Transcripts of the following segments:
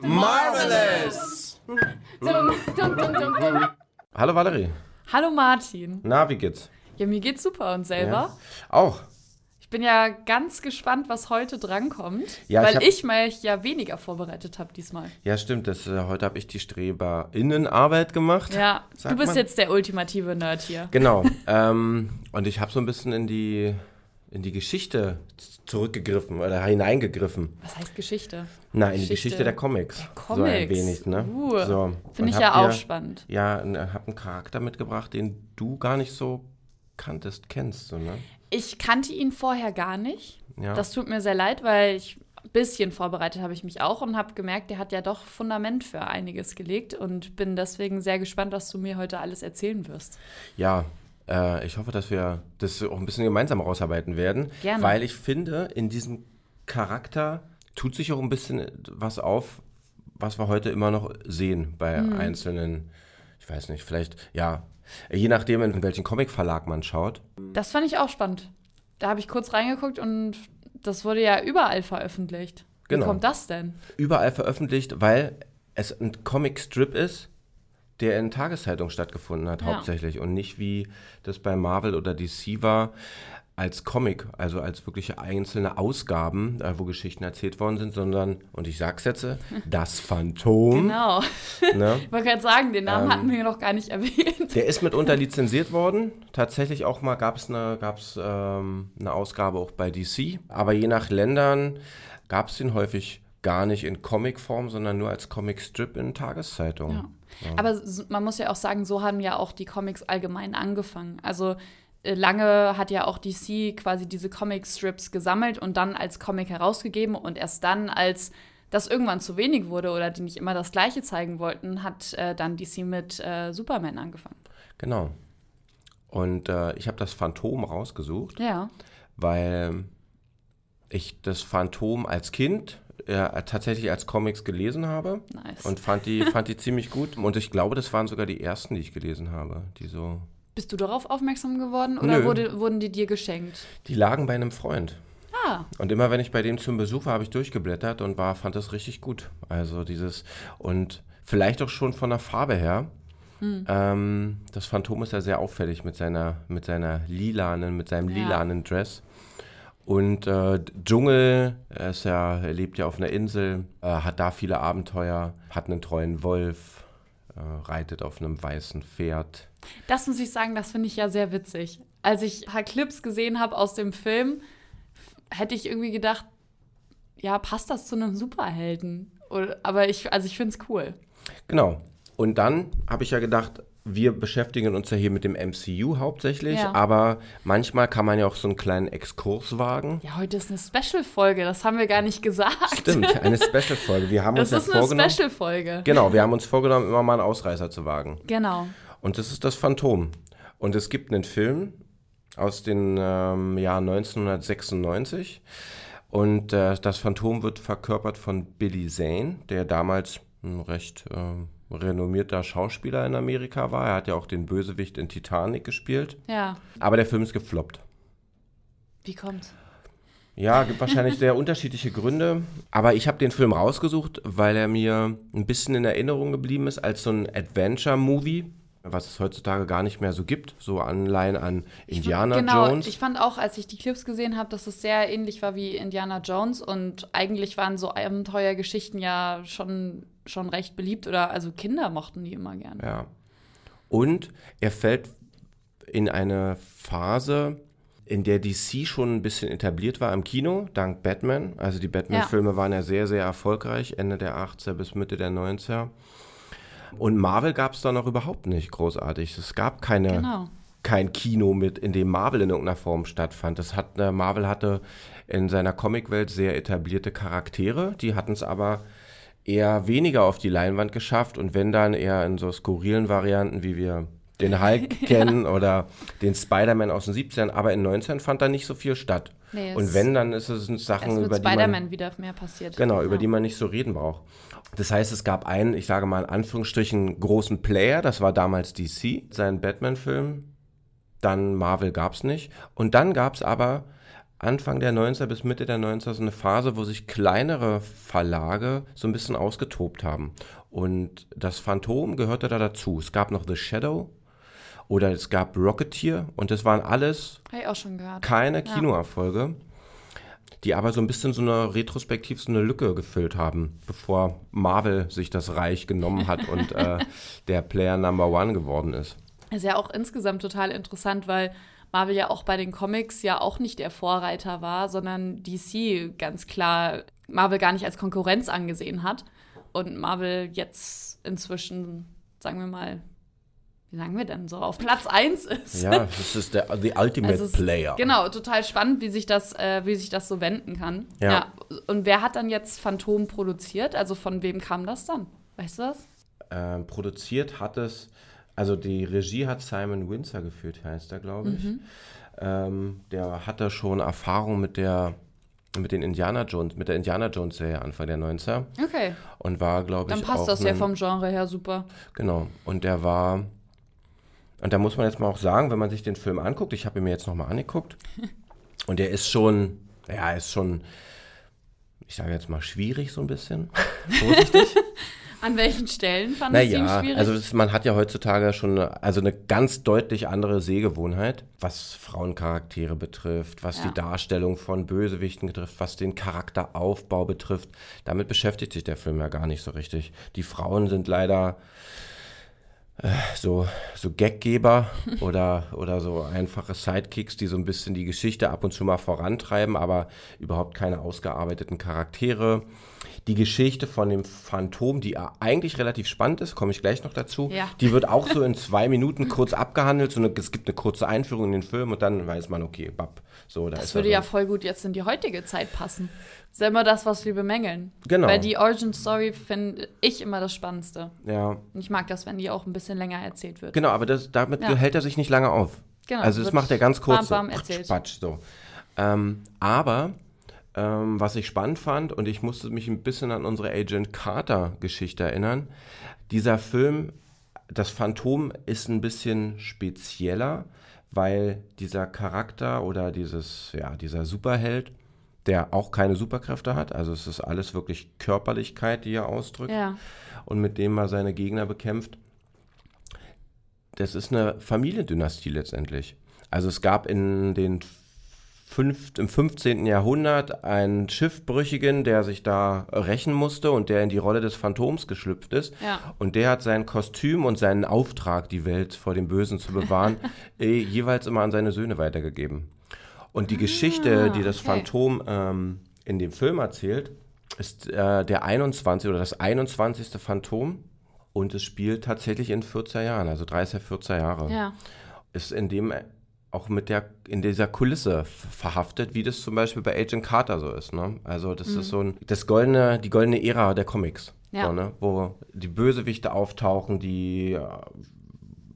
Marvelous! Hallo Valerie. Hallo Martin. Na, wie geht's? Ja, mir geht's super und selber. Ja. Auch. Ich bin ja ganz gespannt, was heute drankommt, Ja, ich weil hab- ich, mich ja weniger vorbereitet habe diesmal. Ja, stimmt. Das, äh, heute habe ich die StreberInnenarbeit gemacht. Ja, du bist man. jetzt der ultimative Nerd hier. Genau. ähm, und ich habe so ein bisschen in die, in die Geschichte zurückgegriffen oder hineingegriffen. Was heißt Geschichte? Na, in die Geschichte Geschichte der Comics. So ein Comics. wenig, ne? Uh, so. Finde ich ja auch dir- spannend. Ja, habe einen Charakter mitgebracht, den du gar nicht so kanntest, kennst, so, ne? Ich kannte ihn vorher gar nicht. Ja. Das tut mir sehr leid, weil ich ein bisschen vorbereitet habe ich mich auch und habe gemerkt, der hat ja doch Fundament für einiges gelegt und bin deswegen sehr gespannt, was du mir heute alles erzählen wirst. Ja, äh, ich hoffe, dass wir das auch ein bisschen gemeinsam rausarbeiten werden. Gerne. Weil ich finde, in diesem Charakter tut sich auch ein bisschen was auf, was wir heute immer noch sehen bei Mhm. einzelnen, ich weiß nicht, vielleicht, ja, je nachdem, in welchen Comicverlag man schaut. Das fand ich auch spannend. Da habe ich kurz reingeguckt und das wurde ja überall veröffentlicht. Wie Genau. kommt das denn? Überall veröffentlicht, weil es ein Comic-Strip ist, der in Tageszeitungen stattgefunden hat, Ja. hauptsächlich. Und nicht wie das bei Marvel oder DC war, als Comic, also als wirkliche einzelne Ausgaben, äh, wo Geschichten erzählt worden sind, sondern, und ich sag's jetzt, das Phantom. Genau. Ne? Ich wollte gerade sagen, den Namen Ähm, hatten wir noch gar nicht erwähnt. Der ist mitunter lizenziert worden. Tatsächlich auch mal gab es eine, gab's, ähm, eine Ausgabe auch bei DC. Aber je nach Ländern gab es den häufig gar nicht in Comicform, sondern nur als Comicstrip in Tageszeitungen. Ja. Aber s- man muss ja auch sagen, so haben ja auch die Comics allgemein angefangen. Also lange hat ja auch DC quasi diese Comic-Strips gesammelt und dann als Comic herausgegeben und erst dann, als das irgendwann zu wenig wurde oder die nicht immer das Gleiche zeigen wollten, hat äh, dann DC mit äh, Superman angefangen. Genau. Und äh, ich habe das Phantom rausgesucht, Ja. weil ich das Phantom als Kind äh, tatsächlich als Comics gelesen habe. Nice. Und fand die, fand die ziemlich gut. Und ich glaube, das waren sogar die ersten, die ich gelesen habe, die so Bist du darauf aufmerksam geworden oder Nö. wurde, wurden die dir geschenkt? Die lagen bei einem Freund. Ah, Und immer wenn ich bei dem zum Besuch war, habe ich durchgeblättert und war, fand das richtig gut. Also dieses, und vielleicht auch schon von der Farbe her. Ähm, das Phantom ist ja sehr auffällig mit seiner, mit seiner lilanen, mit seinem Ja. lilanen Dress. Und äh, Dschungel, er, ist ja, er lebt ja auf einer Insel, äh, hat da viele Abenteuer, hat einen treuen Wolf, äh, reitet auf einem weißen Pferd. das muss ich sagen, das finde ich ja sehr witzig. Als ich ein paar Clips gesehen habe aus dem Film, hätte ich irgendwie gedacht, ja, passt das zu einem Superhelden? Oder, aber ich, also ich finde es cool. Genau. Und dann habe ich ja gedacht, wir beschäftigen uns ja hier mit dem MCU hauptsächlich, Ja. aber manchmal kann man ja auch so einen kleinen Exkurs wagen. Ja, heute ist eine Special-Folge, das haben wir gar nicht gesagt. Stimmt, eine Special-Folge. Wir haben Das uns ist ja eine. Special-Folge. Genau, wir haben uns vorgenommen, immer mal einen Ausreißer zu wagen. Genau. Und das ist das Phantom. Und es gibt einen Film aus dem ähm, Jahr 1996. Und äh, das Phantom wird verkörpert von Billy Zane, der damals ein recht ähm, renommierter Schauspieler in Amerika war. Er hat ja auch den Bösewicht in Titanic gespielt. Ja. Aber der Film ist gefloppt. Wie kommt's? Ja, gibt wahrscheinlich sehr unterschiedliche Gründe. Aber ich habe den Film rausgesucht, weil er mir ein bisschen in Erinnerung geblieben ist als so ein Adventure-Movie, was es heutzutage gar nicht mehr so gibt. So Anleihen an Indiana genau, Jones. ich fand auch, als ich die Clips gesehen habe, dass es sehr ähnlich war wie Indiana Jones und eigentlich waren so Abenteuergeschichten ja schon, schon recht beliebt oder also Kinder mochten die immer gerne. Ja. Und er fällt in eine Phase, in der DC schon ein bisschen etabliert war im Kino, dank Batman. Also die Batman-Filme waren ja sehr, sehr erfolgreich, Ende der 80er bis Mitte der 90er. Und Marvel gab es da noch überhaupt nicht großartig. Es gab keine, Genau. kein Kino mit, in dem Marvel in irgendeiner Form stattfand. Das hat, äh, Marvel hatte in seiner Comicwelt sehr etablierte Charaktere, die hatten es aber eher weniger auf die Leinwand geschafft und wenn dann eher in so skurrilen Varianten, wie wir den Hulk kennen oder den Spider-Man aus den 70ern, aber in 19 fand da nicht so viel statt. Nee, und wenn, dann ist es Sachen, über die man Spider-Man wieder mehr passiert. Genau, über Ja. die man nicht so reden braucht. Das heißt, es gab einen, ich sage mal in Anführungsstrichen, großen Player, das war damals DC, sein Batman-Film. Dann Marvel gab es nicht. Und dann gab es aber Anfang der 90er bis Mitte der 90er so eine Phase, wo sich kleinere Verlage so ein bisschen ausgetobt haben. Und das Phantom gehörte da dazu. Es gab noch The Shadow oder es gab Rocketeer und das waren alles keine Kinoerfolge, die aber so ein bisschen so eine retrospektiv so eine Lücke gefüllt haben, bevor Marvel sich das Reich genommen hat und äh, der Player Number One geworden ist. Ist ja auch insgesamt total interessant, weil Marvel ja auch bei den Comics ja auch nicht der Vorreiter war, sondern DC ganz klar Marvel gar nicht als Konkurrenz angesehen hat. Und Marvel jetzt inzwischen, sagen wir mal, wie sagen wir denn so, auf Platz 1 ist. Ja, das ist der the Ultimate also Player. Genau, total spannend, wie sich das, äh, wie sich das so wenden kann. Ja. ja. Und wer hat dann jetzt Phantom produziert? Also von wem kam das dann? Weißt du das? Ähm, produziert hat es also die Regie hat Simon Windsor geführt, heißt er, glaube ich. Mhm. Ähm, der hatte schon Erfahrung mit der mit den Indiana Jones, mit der Indiana Jones Serie Anfang der 90er. Okay. Und war, glaube ich, Dann passt das ja vom Genre her super. Genau. Und der war und da muss man jetzt mal auch sagen, wenn man sich den Film anguckt, ich habe ihn mir jetzt nochmal angeguckt, und der ist schon, ja, ist schon, ich sage jetzt mal, schwierig so ein bisschen. Vorsichtig. An welchen Stellen fand naja, es schwierig? Also das, man hat ja heutzutage schon eine, also eine ganz deutlich andere Sehgewohnheit, was Frauencharaktere betrifft, was ja. die Darstellung von Bösewichten betrifft, was den Charakteraufbau betrifft. Damit beschäftigt sich der Film ja gar nicht so richtig. Die Frauen sind leider äh, so, so Gaggeber oder, oder so einfache Sidekicks, die so ein bisschen die Geschichte ab und zu mal vorantreiben, aber überhaupt keine ausgearbeiteten Charaktere die Geschichte von dem Phantom, die eigentlich relativ spannend ist, komme ich gleich noch dazu. Ja. Die wird auch so in zwei Minuten kurz abgehandelt. So eine, es gibt eine kurze Einführung in den Film und dann weiß man, okay, bab. So, da das würde ja voll gut jetzt in die heutige Zeit passen. Das ist ja immer das, was wir bemängeln. Genau. Weil die Origin Story finde ich immer das Spannendste. Ja. Und ich mag das, wenn die auch ein bisschen länger erzählt wird. Genau, aber das, damit ja. hält er sich nicht lange auf. Genau. Also das macht er ganz kurz. Bam, bam, erzählt. Quatsch, so. Ähm, aber ähm, was ich spannend fand, und ich musste mich ein bisschen an unsere Agent Carter-Geschichte erinnern. Dieser Film, das Phantom, ist ein bisschen spezieller, weil dieser Charakter oder dieses, ja, dieser Superheld, der auch keine Superkräfte hat, also es ist alles wirklich Körperlichkeit, die er ausdrückt ja. und mit dem er seine Gegner bekämpft. Das ist eine Familiendynastie letztendlich. Also es gab in den fünf, im 15. Jahrhundert einen Schiffbrüchigen, der sich da rächen musste und der in die Rolle des Phantoms geschlüpft ist. Ja. Und der hat sein Kostüm und seinen Auftrag, die Welt vor dem Bösen zu bewahren, eh, jeweils immer an seine Söhne weitergegeben. Und die ah, Geschichte, die das okay. Phantom ähm, in dem Film erzählt, ist äh, der 21 oder das 21. Phantom. Und es spielt tatsächlich in 14 Jahren, also 30, 14 Jahre. Ja. Ist in dem auch mit der, in dieser Kulisse verhaftet, wie das zum Beispiel bei Agent Carter so ist. Ne? Also das mhm. ist so ein, das goldene, die goldene Ära der Comics. Ja. So, ne? Wo die Bösewichte auftauchen, die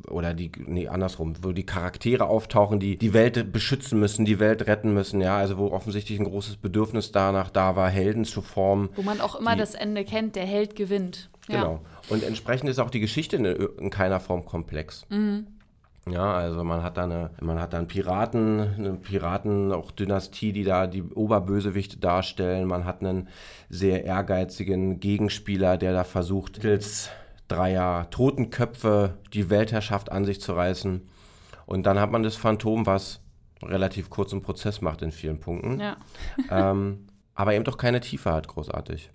oder die, nee, andersrum, wo die Charaktere auftauchen, die die Welt beschützen müssen, die Welt retten müssen, ja, also wo offensichtlich ein großes Bedürfnis danach da war, Helden zu formen. Wo man auch immer die, das Ende kennt, der Held gewinnt. Genau. Ja. Und entsprechend ist auch die Geschichte in, in keiner Form komplex. Mhm. Ja, also man hat da eine, man hat dann Piraten, eine Piraten, auch Dynastie, die da die Oberbösewichte darstellen. Man hat einen sehr ehrgeizigen Gegenspieler, der da versucht, mittels dreier Totenköpfe die Weltherrschaft an sich zu reißen. Und dann hat man das Phantom, was relativ kurzen Prozess macht in vielen Punkten. Ja. ähm, aber eben doch keine Tiefe hat, großartig.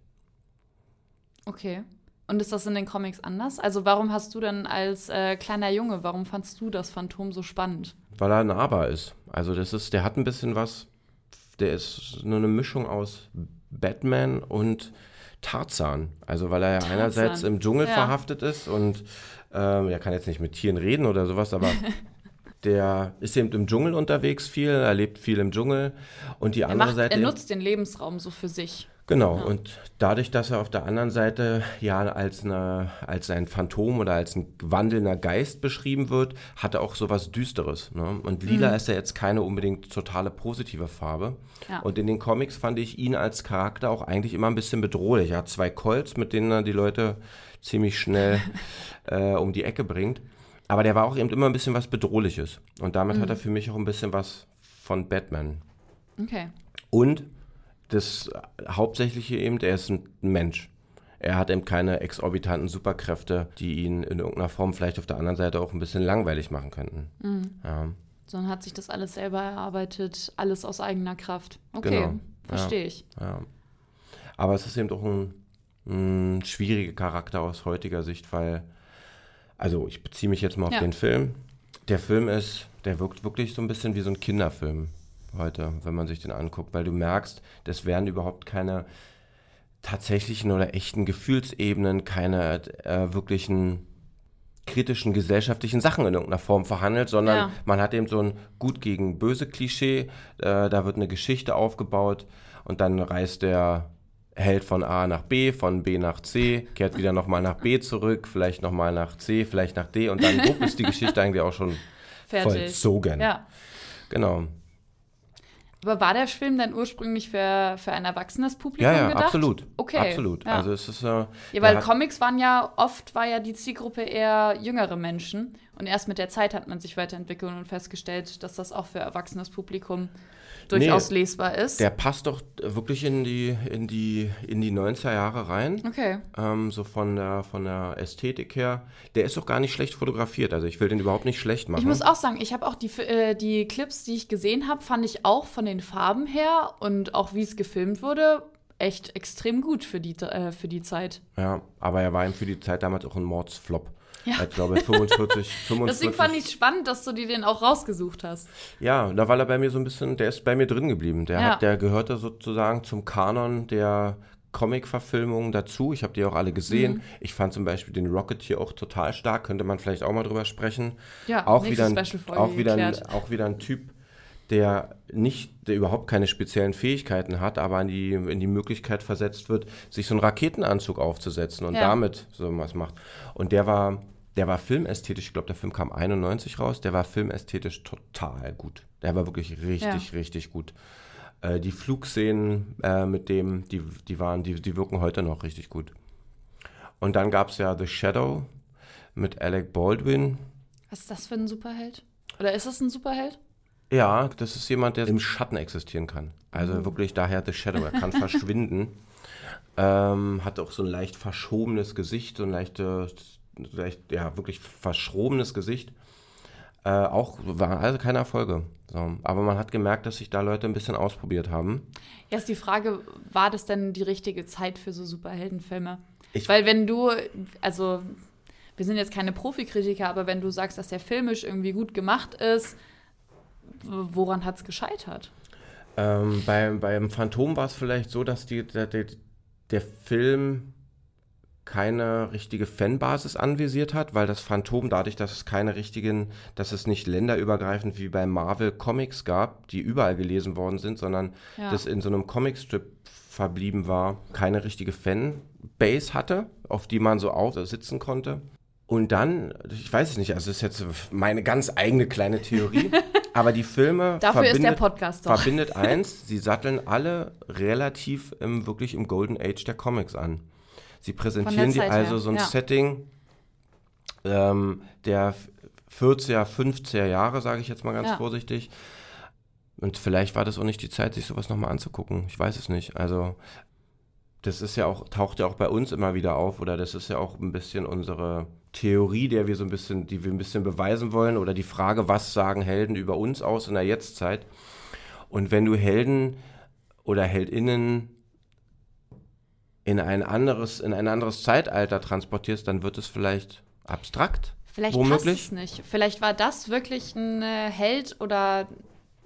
Okay. Und ist das in den Comics anders? Also warum hast du denn als äh, kleiner Junge, warum fandst du das Phantom so spannend? Weil er nahbar ist. Also das ist, der hat ein bisschen was, der ist nur eine Mischung aus Batman und Tarzan. Also weil er ja einerseits im Dschungel ja. verhaftet ist und ähm, er kann jetzt nicht mit Tieren reden oder sowas, aber der ist eben im Dschungel unterwegs viel, er lebt viel im Dschungel und die andere macht, Seite. Er nutzt den Lebensraum so für sich. Genau, ja. und dadurch, dass er auf der anderen Seite ja als, eine, als ein Phantom oder als ein wandelnder Geist beschrieben wird, hat er auch sowas Düsteres. Ne? Und lila mhm. ist ja jetzt keine unbedingt totale positive Farbe. Ja. Und in den Comics fand ich ihn als Charakter auch eigentlich immer ein bisschen bedrohlich. Er hat zwei Colts, mit denen er die Leute ziemlich schnell äh, um die Ecke bringt. Aber der war auch eben immer ein bisschen was Bedrohliches. Und damit mhm. hat er für mich auch ein bisschen was von Batman. Okay. Und das Hauptsächliche eben, er ist ein Mensch. Er hat eben keine exorbitanten Superkräfte, die ihn in irgendeiner Form vielleicht auf der anderen Seite auch ein bisschen langweilig machen könnten. Mhm. Ja. Sondern hat sich das alles selber erarbeitet, alles aus eigener Kraft. Okay, genau. verstehe ja. ich. Ja. Aber es ist eben doch ein, ein schwieriger Charakter aus heutiger Sicht, weil, also ich beziehe mich jetzt mal auf den Film. Der Film ist, der wirkt wirklich so ein bisschen wie so ein Kinderfilm heute, wenn man sich den anguckt, weil du merkst, das werden überhaupt keine tatsächlichen oder echten Gefühlsebenen, keine äh, wirklichen kritischen gesellschaftlichen Sachen in irgendeiner Form verhandelt, sondern ja. man hat eben so ein gut gegen böse Klischee, äh, da wird eine Geschichte aufgebaut und dann reist der Held von A nach B, von B nach C, kehrt wieder nochmal nach B zurück, vielleicht nochmal nach C, vielleicht nach D und dann ist die Geschichte eigentlich auch schon Fertig. vollzogen. Ja. Genau. Aber war der Film dann ursprünglich für, für ein erwachsenes Publikum ja, ja, gedacht? absolut. Okay. Absolut. Ja. Also es ist äh, Ja, weil Comics waren ja oft war ja die Zielgruppe eher jüngere Menschen und erst mit der Zeit hat man sich weiterentwickelt und festgestellt, dass das auch für erwachsenes Publikum durchaus nee, lesbar ist. Der passt doch wirklich in die, in die, in die 90er Jahre rein. Okay. Ähm, so von der, von der Ästhetik her. Der ist doch gar nicht schlecht fotografiert. Also ich will den überhaupt nicht schlecht machen. Ich muss auch sagen, ich habe auch die, äh, die Clips, die ich gesehen habe, fand ich auch von den Farben her und auch wie es gefilmt wurde, echt extrem gut für die, äh, für die Zeit. Ja, aber er war ihm für die Zeit damals auch ein Mordsflop. Ja. Ich glaube 45, 45. Deswegen fand ich es spannend, dass du dir den auch rausgesucht hast. Ja, da war er bei mir so ein bisschen, der ist bei mir drin geblieben. Der, ja. hat, der gehörte sozusagen zum Kanon der Comic-Verfilmungen dazu. Ich habe die auch alle gesehen. Mhm. Ich fand zum Beispiel den Rocket hier auch total stark. Könnte man vielleicht auch mal drüber sprechen. Ja, auch wieder ein, auch wieder ein, auch wieder ein Typ, der nicht, der überhaupt keine speziellen Fähigkeiten hat, aber in die, in die Möglichkeit versetzt wird, sich so einen Raketenanzug aufzusetzen und ja. damit so was macht. Und der war, der war filmästhetisch, ich glaube, der Film kam 91 raus, der war filmästhetisch total gut. Der war wirklich richtig, ja. richtig gut. Äh, die Flugszenen äh, mit dem, die, die waren, die, die wirken heute noch richtig gut. Und dann gab es ja The Shadow mit Alec Baldwin. Was ist das für ein Superheld? Oder ist es ein Superheld? Ja, das ist jemand, der im Schatten existieren kann. Also mhm. wirklich daher The Shadow. Er kann verschwinden. Ähm, hat auch so ein leicht verschobenes Gesicht, so ein leichtes, leicht, ja, wirklich verschrobenes Gesicht. Äh, auch waren also keine Erfolge. So. Aber man hat gemerkt, dass sich da Leute ein bisschen ausprobiert haben. Ja, ist die Frage, war das denn die richtige Zeit für so Superheldenfilme? Ich Weil wenn du, also wir sind jetzt keine Profikritiker, aber wenn du sagst, dass der filmisch irgendwie gut gemacht ist, woran hat es gescheitert? Ähm, beim, beim Phantom war es vielleicht so, dass die, der, der Film keine richtige Fanbasis anvisiert hat, weil das Phantom dadurch, dass es keine richtigen, dass es nicht länderübergreifend wie bei Marvel Comics gab, die überall gelesen worden sind, sondern ja. das in so einem Comicstrip verblieben war, keine richtige Fanbase hatte, auf die man so sitzen konnte. Und dann, ich weiß es nicht, also das ist jetzt meine ganz eigene kleine Theorie, aber die Filme Dafür verbindet, ist der Podcast doch. verbindet eins, sie satteln alle relativ im, wirklich im Golden Age der Comics an. Sie präsentieren die also her. so ein ja. Setting ähm, der 40er, 50er Jahre, sage ich jetzt mal ganz ja. vorsichtig. Und vielleicht war das auch nicht die Zeit, sich sowas nochmal anzugucken. Ich weiß es nicht. Also das ist ja auch, taucht ja auch bei uns immer wieder auf, oder das ist ja auch ein bisschen unsere Theorie, der wir so ein bisschen, die wir ein bisschen beweisen wollen, oder die Frage, was sagen Helden über uns aus in der Jetztzeit? Und wenn du Helden oder Heldinnen in ein anderes, in ein anderes Zeitalter transportierst, dann wird es vielleicht abstrakt. Vielleicht womöglich. passt es nicht. Vielleicht war das wirklich ein äh, Held oder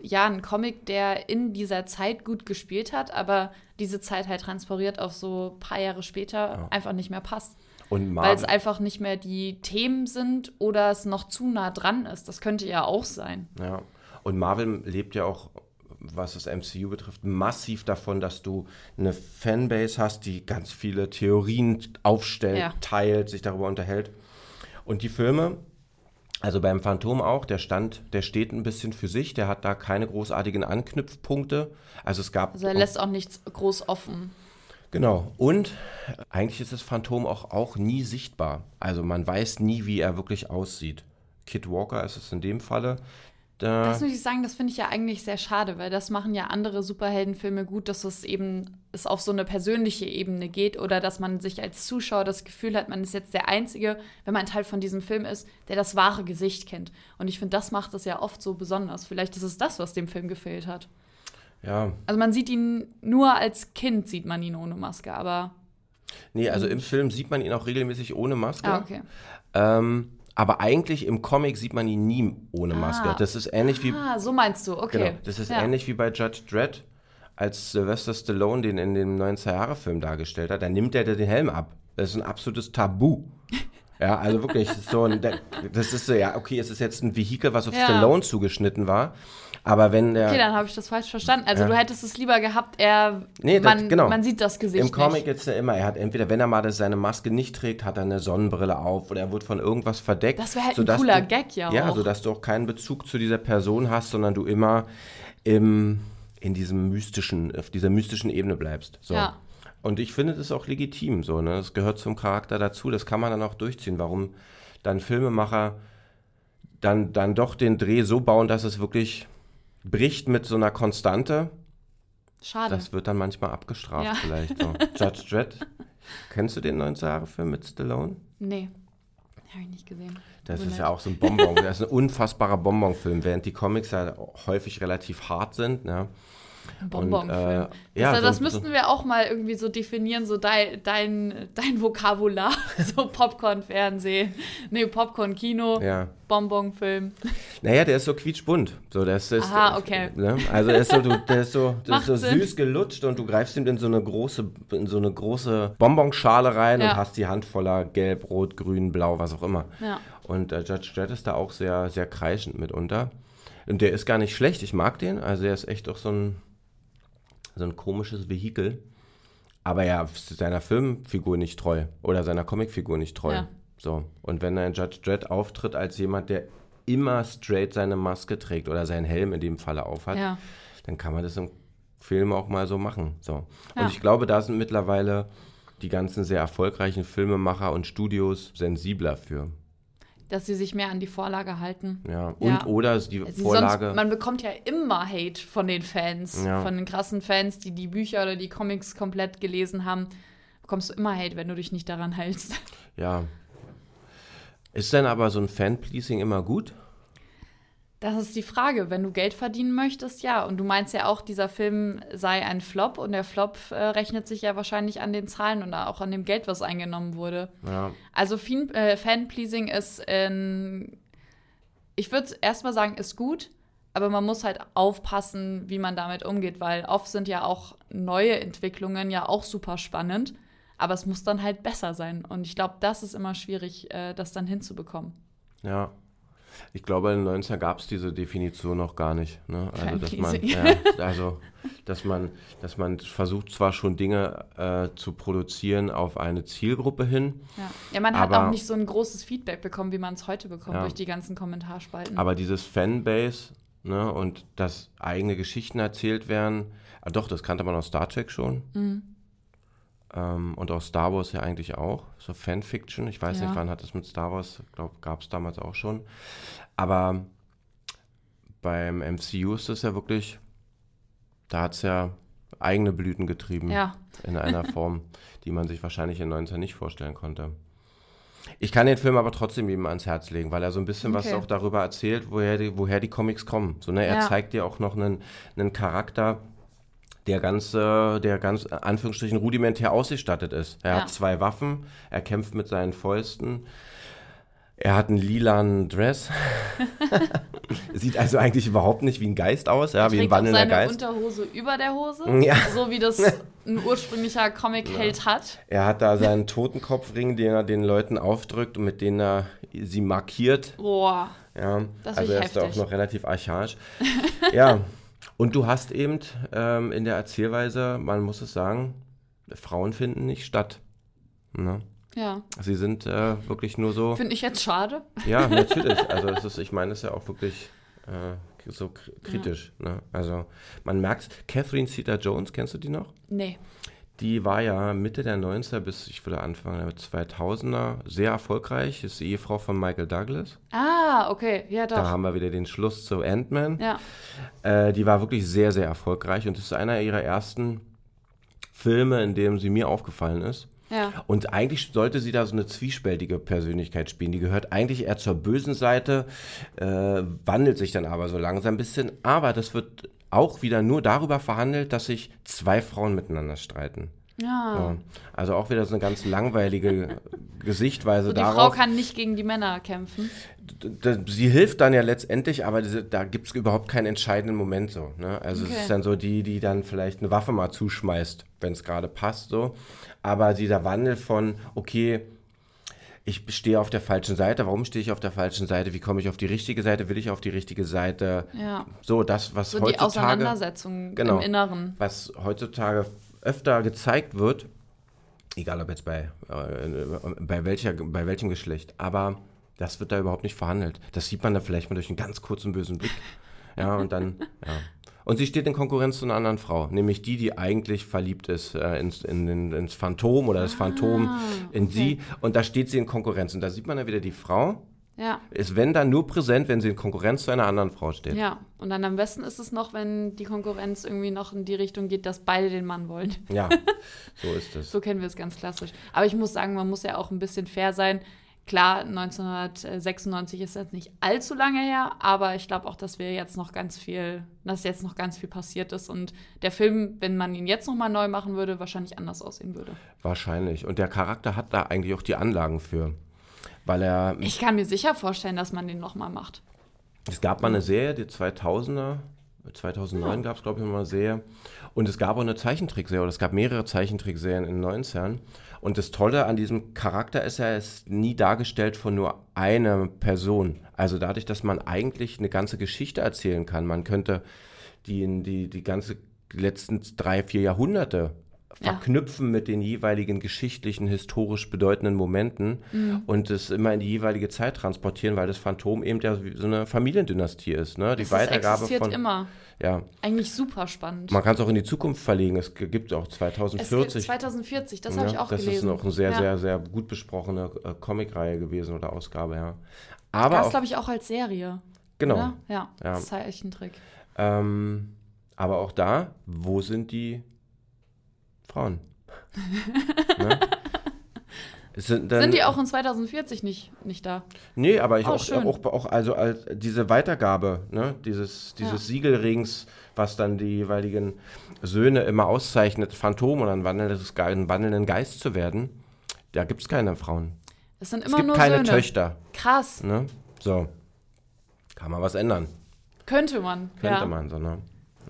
ja, ein Comic, der in dieser Zeit gut gespielt hat, aber diese Zeit halt transportiert auf so ein paar Jahre später ja. einfach nicht mehr passt. Weil es einfach nicht mehr die Themen sind oder es noch zu nah dran ist. Das könnte ja auch sein. Ja. Und Marvel lebt ja auch was das MCU betrifft, massiv davon, dass du eine Fanbase hast, die ganz viele Theorien aufstellt, Ja. teilt, sich darüber unterhält. Und die Filme, also beim Phantom auch, der stand, der steht ein bisschen für sich, der hat da keine großartigen Anknüpfpunkte. Also es gab Also er lässt auch nichts groß offen. Genau. Und eigentlich ist das Phantom auch, auch nie sichtbar. Also man weiß nie, wie er wirklich aussieht. Kid Walker ist es in dem Falle. Da, Das muss ich sagen, das finde ich ja eigentlich sehr schade, weil das machen ja andere Superheldenfilme gut, dass es eben es auf so eine persönliche Ebene geht oder dass man sich als Zuschauer das Gefühl hat, man ist jetzt der Einzige, wenn man ein Teil von diesem Film ist, der das wahre Gesicht kennt. Und ich finde, das macht es ja oft so besonders. Vielleicht ist es das, was dem Film gefehlt hat. ja. Also man sieht ihn nur als Kind, sieht man ihn ohne Maske, aber. Nee, also im Film sieht man ihn auch regelmäßig ohne Maske. Ah, okay. ähm, aber eigentlich im Comic sieht man ihn nie ohne Maske. Ah. Das ist ähnlich wie Ah, so meinst du, okay. Genau, das ist ja. ähnlich wie bei Judge Dredd, als Sylvester Stallone den in dem 90er-Jahre-Film dargestellt hat. Da nimmt er den Helm ab. Das ist ein absolutes Tabu. Ja, also wirklich, so ein, das ist so, ja, okay, es ist jetzt ein Vehikel, was auf Ja. Stallone zugeschnitten war. Aber wenn der. Okay, dann habe ich das falsch verstanden. Also Ja. du hättest es lieber gehabt, er Nee, das- man, genau. man sieht das Gesicht Im Comic nicht. jetzt ja immer, er hat entweder, wenn er mal das- seine Maske nicht trägt, hat er eine Sonnenbrille auf oder er wird von irgendwas verdeckt. Das wäre halt ein cooler du, Gag ja Ja, auch. sodass du auch keinen Bezug zu dieser Person hast, sondern du immer im, in diesem mystischen, auf dieser mystischen Ebene bleibst. So. Ja. Und ich finde das auch legitim so, ne? Das gehört zum Charakter dazu, das kann man dann auch durchziehen. Warum dann Filmemacher dann, dann doch den Dreh so bauen, dass es wirklich bricht mit so einer Konstante, Schade. das wird dann manchmal abgestraft Ja. vielleicht. So. Judge Dredd. Kennst du den 90er-Film mit Stallone? nee, habe ich nicht gesehen. Das mir ist ja auch so ein Bonbon. Das ist ein unfassbarer Bonbonfilm, während die Comics ja häufig relativ hart sind. Ne? Ein Bonbonfilm. Und, äh, ja, das, das so- müssten wir auch mal irgendwie so definieren, so dein, dein, dein Vokabular. so Popcorn-Fernsehen, nee, Popcorn-Kino, Ja. Bonbonfilm. Naja, der ist so quietschbunt. So, das ist, Aha, okay. Ne? Also der ist so, du, der ist so, der ist so süß gelutscht und du greifst ihm in so eine große, in so eine große Bonbonschale rein Ja. und hast die Hand voller Gelb, Rot, Grün, Blau, was auch immer. Ja. Und äh, Judge Dredd ist da auch sehr, sehr kreischend mitunter. Und der ist gar nicht schlecht, ich mag den. Also er ist echt auch so ein, so ein komisches Vehikel. Aber ja, seiner Filmfigur nicht treu oder seiner Comicfigur nicht treu. Ja. So. Und wenn er in Judge Dredd auftritt als jemand, der immer straight seine Maske trägt oder seinen Helm in dem Falle aufhat, Ja. dann kann man das im Film auch mal so machen. So. Ja. Und ich glaube, da sind mittlerweile die ganzen sehr erfolgreichen Filmemacher und Studios sensibler für. Dass sie sich mehr an die Vorlage halten. Ja. Und Ja. oder die Sie Vorlage. Sonst, man bekommt ja immer Hate von den Fans, Ja. von den krassen Fans, die die Bücher oder die Comics komplett gelesen haben. Bekommst du immer Hate, wenn du dich nicht daran hältst. ja. Ist denn aber so ein Fanpleasing immer gut? Das ist die Frage. Wenn du Geld verdienen möchtest, ja. Und du meinst ja auch, dieser Film sei ein Flop und der Flop äh, rechnet sich ja wahrscheinlich an den Zahlen und auch an dem Geld, was eingenommen wurde. Ja. Also äh, Fanpleasing ist in, ich würde erstmal sagen, ist gut, aber man muss halt aufpassen, wie man damit umgeht, weil oft sind ja auch neue Entwicklungen ja auch super spannend, aber es muss dann halt besser sein. Und ich glaube, das ist immer schwierig, äh, das dann hinzubekommen. Ja. Ich glaube, in den 90ern gab es diese Definition noch gar nicht. Ne? Also, dass man, ja, also, dass man, dass man versucht zwar schon Dinge äh, zu produzieren auf eine Zielgruppe hin, Ja, ja man hat Aber- auch nicht so ein großes Feedback bekommen, wie man es heute bekommt Ja. durch die ganzen Kommentarspalten. aber dieses Fanbase ne, und dass eigene Geschichten erzählt werden, ah, doch, das kannte man aus Star Trek schon. Mhm. Ähm, und aus Star Wars ja eigentlich auch. So Fanfiction. Ich weiß Ja. nicht, wann hat das mit Star Wars, ich glaube, gab es damals auch schon. Aber beim MCU ist das ja wirklich, da hat es ja eigene Blüten getrieben. ja, In einer Form, die man sich wahrscheinlich in 19 nicht vorstellen konnte. Ich kann den Film aber trotzdem jedem ans Herz legen, weil er so ein bisschen was Okay. auch darüber erzählt, woher die, woher die Comics kommen. So, ne, er Ja. zeigt dir auch noch einen, einen Charakter, der ganz, der ganz, äh, Anführungsstrichen, rudimentär ausgestattet ist. Er Ja. hat zwei Waffen, er kämpft mit seinen Fäusten. Er hat einen lilanen Dress. Sieht also eigentlich überhaupt nicht wie ein Geist aus, ja, wie ein wandelnder seine Geist. Unterhose über der Hose, Ja. so wie das ein ursprünglicher Comic-Held hat. Er hat da seinen Totenkopfring, den er den Leuten aufdrückt und mit denen er sie markiert. Boah, Ja, Das also ist er ist da auch heftig. noch relativ archaisch. ja, Und du hast eben ähm, in der Erzählweise, man muss es sagen, Frauen finden nicht statt. Ne? Ja. Sie sind äh, wirklich nur so. Finde ich jetzt schade. Ja, natürlich. Also es ist, ich meine, es ist ja auch wirklich äh, so kritisch. Ja. Ne? Also man merkt, Catherine Zeta Jones, kennst du die noch? Nee. Die war ja Mitte der 90er bis, ich würde anfangen, der 2000er sehr erfolgreich. Ist die Ehefrau von Michael Douglas. Ah, okay, ja doch. Da haben wir wieder den Schluss zu Ant-Man. Ja. Äh, die war wirklich sehr, sehr erfolgreich und das ist einer ihrer ersten Filme, in dem sie mir aufgefallen ist. Ja. Und eigentlich sollte sie da so eine zwiespältige Persönlichkeit spielen. Die gehört eigentlich eher zur bösen Seite, äh, wandelt sich dann aber so langsam ein bisschen. Aber das wird auch wieder nur darüber verhandelt, dass sich zwei Frauen miteinander streiten. Ja. Also auch wieder so eine ganz langweilige Gesichtweise So, die darauf. Frau kann nicht gegen die Männer kämpfen. Sie hilft dann ja letztendlich, aber diese, da gibt es überhaupt keinen entscheidenden Moment so. Ne? Also Okay. es ist dann so die, die dann vielleicht eine Waffe mal zuschmeißt, wenn es gerade passt so. Aber dieser Wandel von, okay, ich stehe auf der falschen Seite, warum stehe ich auf der falschen Seite, wie komme ich auf die richtige Seite, will ich auf die richtige Seite, Ja. so das, was So die heutzutage, Auseinandersetzung Genau. im Inneren. was heutzutage öfter gezeigt wird, egal ob jetzt bei, äh, bei, welcher, bei welchem Geschlecht, aber das wird da überhaupt nicht verhandelt. Das sieht man da vielleicht mal durch einen ganz kurzen bösen Blick. Ja, und dann, ja. Und sie steht in Konkurrenz zu einer anderen Frau, nämlich die, die eigentlich verliebt ist äh, ins, in, in, ins Phantom oder das Phantom in okay. sie. Und da steht sie in Konkurrenz. Und da sieht man ja wieder, die Frau Ja. ist, wenn dann nur präsent, wenn sie in Konkurrenz zu einer anderen Frau steht. Ja. Und dann am besten ist es noch, wenn die Konkurrenz irgendwie noch in die Richtung geht, dass beide den Mann wollen. Ja, so ist es. So kennen wir es ganz klassisch. Aber ich muss sagen, man muss ja auch ein bisschen fair sein. Klar, 1996 ist jetzt nicht allzu lange her, aber ich glaube auch, dass wir jetzt noch ganz viel, dass jetzt noch ganz viel passiert ist und der Film, wenn man ihn jetzt nochmal neu machen würde, wahrscheinlich anders aussehen würde. Wahrscheinlich. Und der Charakter hat da eigentlich auch die Anlagen für. Weil er, Ich kann mir sicher vorstellen, dass man den nochmal macht. es gab mal eine Serie, die 2000er, 2009 gab es, glaube ich, mal eine Serie. Und es gab auch eine Zeichentrickserie, oder es gab mehrere Zeichentrickserien in den 90ern. Und das Tolle an diesem Charakter ist, er ist nie dargestellt von nur einer Person. Also dadurch, dass man eigentlich eine ganze Geschichte erzählen kann. Man könnte die, die, die ganze letzten drei, vier Jahrhunderte Ja. verknüpfen mit den jeweiligen geschichtlichen, historisch bedeutenden Momenten und es immer in die jeweilige Zeit transportieren, weil das Phantom eben ja so eine Familiendynastie ist. Ne? Die Es Weitergabe existiert von. immer. Ja, Eigentlich super spannend. man kann es auch in die Zukunft verlegen. Es gibt auch es gibt 2040. 2040, das ja, habe ich auch das gelesen. ist noch eine sehr, ja. sehr, sehr gut besprochene äh, Comicreihe gewesen oder Ausgabe, ja. Aber es, auch, glaube ich, auch als Serie. genau. Oder? Ja, Ja. Zeichentrick. Ähm, aber auch da, wo sind die Frauen? ne? Es Sind, dann, Sind die auch in 2040 nicht, nicht da? Nee, aber ich Oh, auch, auch, auch, also als diese Weitergabe, ne, dieses, dieses Ja. Siegelrings, was dann die jeweiligen Söhne immer auszeichnet, Phantom oder ein wandelndes, Ge- einen wandelnden Geist zu werden, da gibt es keine Frauen. Es sind Es immer gibt nur keine Söhne. Töchter. Krass. Ne? So. Kann man was ändern. Könnte man. Könnte ja. man so, ne?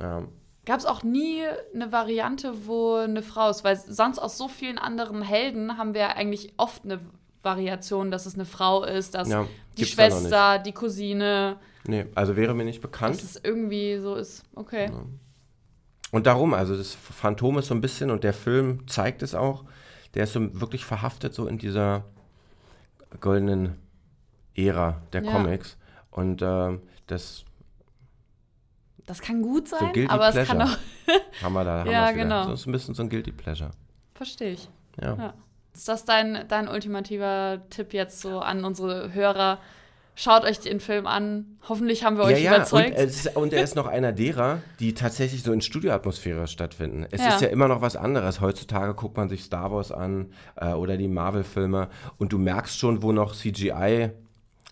Ja. Gab es auch nie eine Variante, wo eine Frau ist? Weil sonst aus so vielen anderen Helden haben wir ja eigentlich oft eine Variation, dass es eine Frau ist, dass Ja, die Schwester, die Cousine, Nee, also wäre mir nicht bekannt. dass es irgendwie so ist. Okay. Und darum, also das Phantom ist so ein bisschen, und der Film zeigt es auch, der ist so wirklich verhaftet so in dieser goldenen Ära der Ja. Comics. Und ähm, das Das kann gut sein, Guilty aber es kann Pleasure. auch. haben wir da. Haben Ja, genau. Das ist ein bisschen so ein Guilty Pleasure. Verstehe ich. Ja. Ja. Ist das dein, dein ultimativer Tipp jetzt so an unsere Hörer? Schaut euch den Film an. Hoffentlich haben wir euch ja, ja, überzeugt. Und, es ist, und er ist noch einer derer, die tatsächlich so in Studioatmosphäre stattfinden. Es Ja. ist ja immer noch was anderes. Heutzutage guckt man sich Star Wars an äh, oder die Marvel-Filme und du merkst schon, wo noch CGI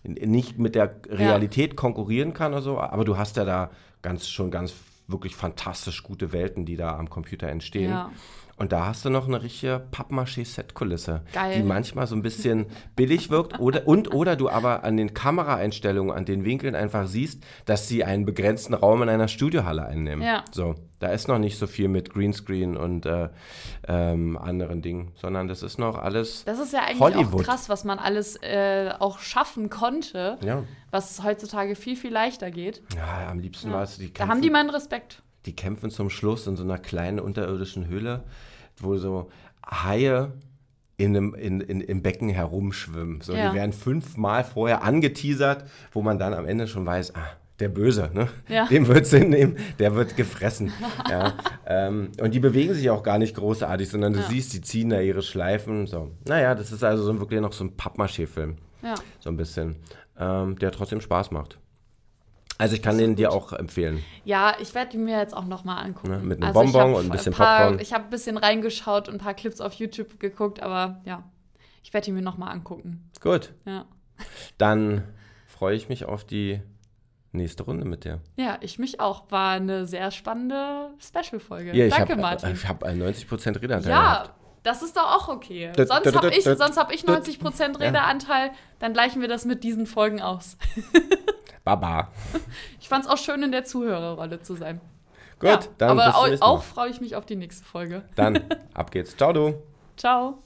nicht mit der Realität konkurrieren kann oder so, aber du hast ja da ganz schon ganz wirklich fantastisch gute Welten, die da am Computer entstehen. Ja. Und da hast du noch eine richtige Pappmaché-Set-Kulisse, die manchmal so ein bisschen billig wirkt oder, und oder du aber an den Kameraeinstellungen, an den Winkeln einfach siehst, dass sie einen begrenzten Raum in einer Studiohalle einnehmen. Ja. So, da ist noch nicht so viel mit Greenscreen und äh, ähm, anderen Dingen, sondern das ist noch alles Das ist ja eigentlich Hollywood. auch krass, was man alles äh, auch schaffen konnte, Ja. was heutzutage viel, viel leichter geht. Ja, am liebsten war es, die Da haben die meinen Respekt. Die kämpfen zum Schluss in so einer kleinen unterirdischen Höhle, wo so Haie in einem, in, in, im Becken herumschwimmen. So, Ja. Die werden fünfmal vorher angeteasert, wo man dann am Ende schon weiß, ah, der Böse, ne? Ja. Dem wird es hinnehmen, der wird gefressen. ja. ähm, und die bewegen sich auch gar nicht großartig, sondern du Ja. siehst, die ziehen da ihre Schleifen. So. Naja, das ist also so wirklich noch so ein Pappmaché-Film. Ja. So ein bisschen. Ähm, der trotzdem Spaß macht. Also ich kann den dir auch empfehlen. Ja, ich werde ihn mir jetzt auch nochmal angucken. Ne, mit einem Also Bonbon und ein bisschen paar, Popcorn. Ich habe ein bisschen reingeschaut und ein paar Clips auf YouTube geguckt, aber ja, ich werde ihn mir nochmal angucken. Gut. Ja. Dann freue ich mich auf die nächste Runde mit dir. ja, ich mich auch. War eine sehr spannende Special-Folge. Ja, Danke, hab, Martin. Ich habe 90% Redeanteil ja, gehabt. Das ist doch auch okay. Sonst habe ich, sonst hab ich dut. 90% Redeanteil, dann gleichen wir das mit diesen Folgen aus. Baba. Ich fand es auch schön, in der Zuhörerrolle zu sein. Gut, ja, dann aber bis zum au- nächsten Mal. auch freue ich mich auf die nächste Folge. Dann, ab geht's. Ciao, du. Ciao.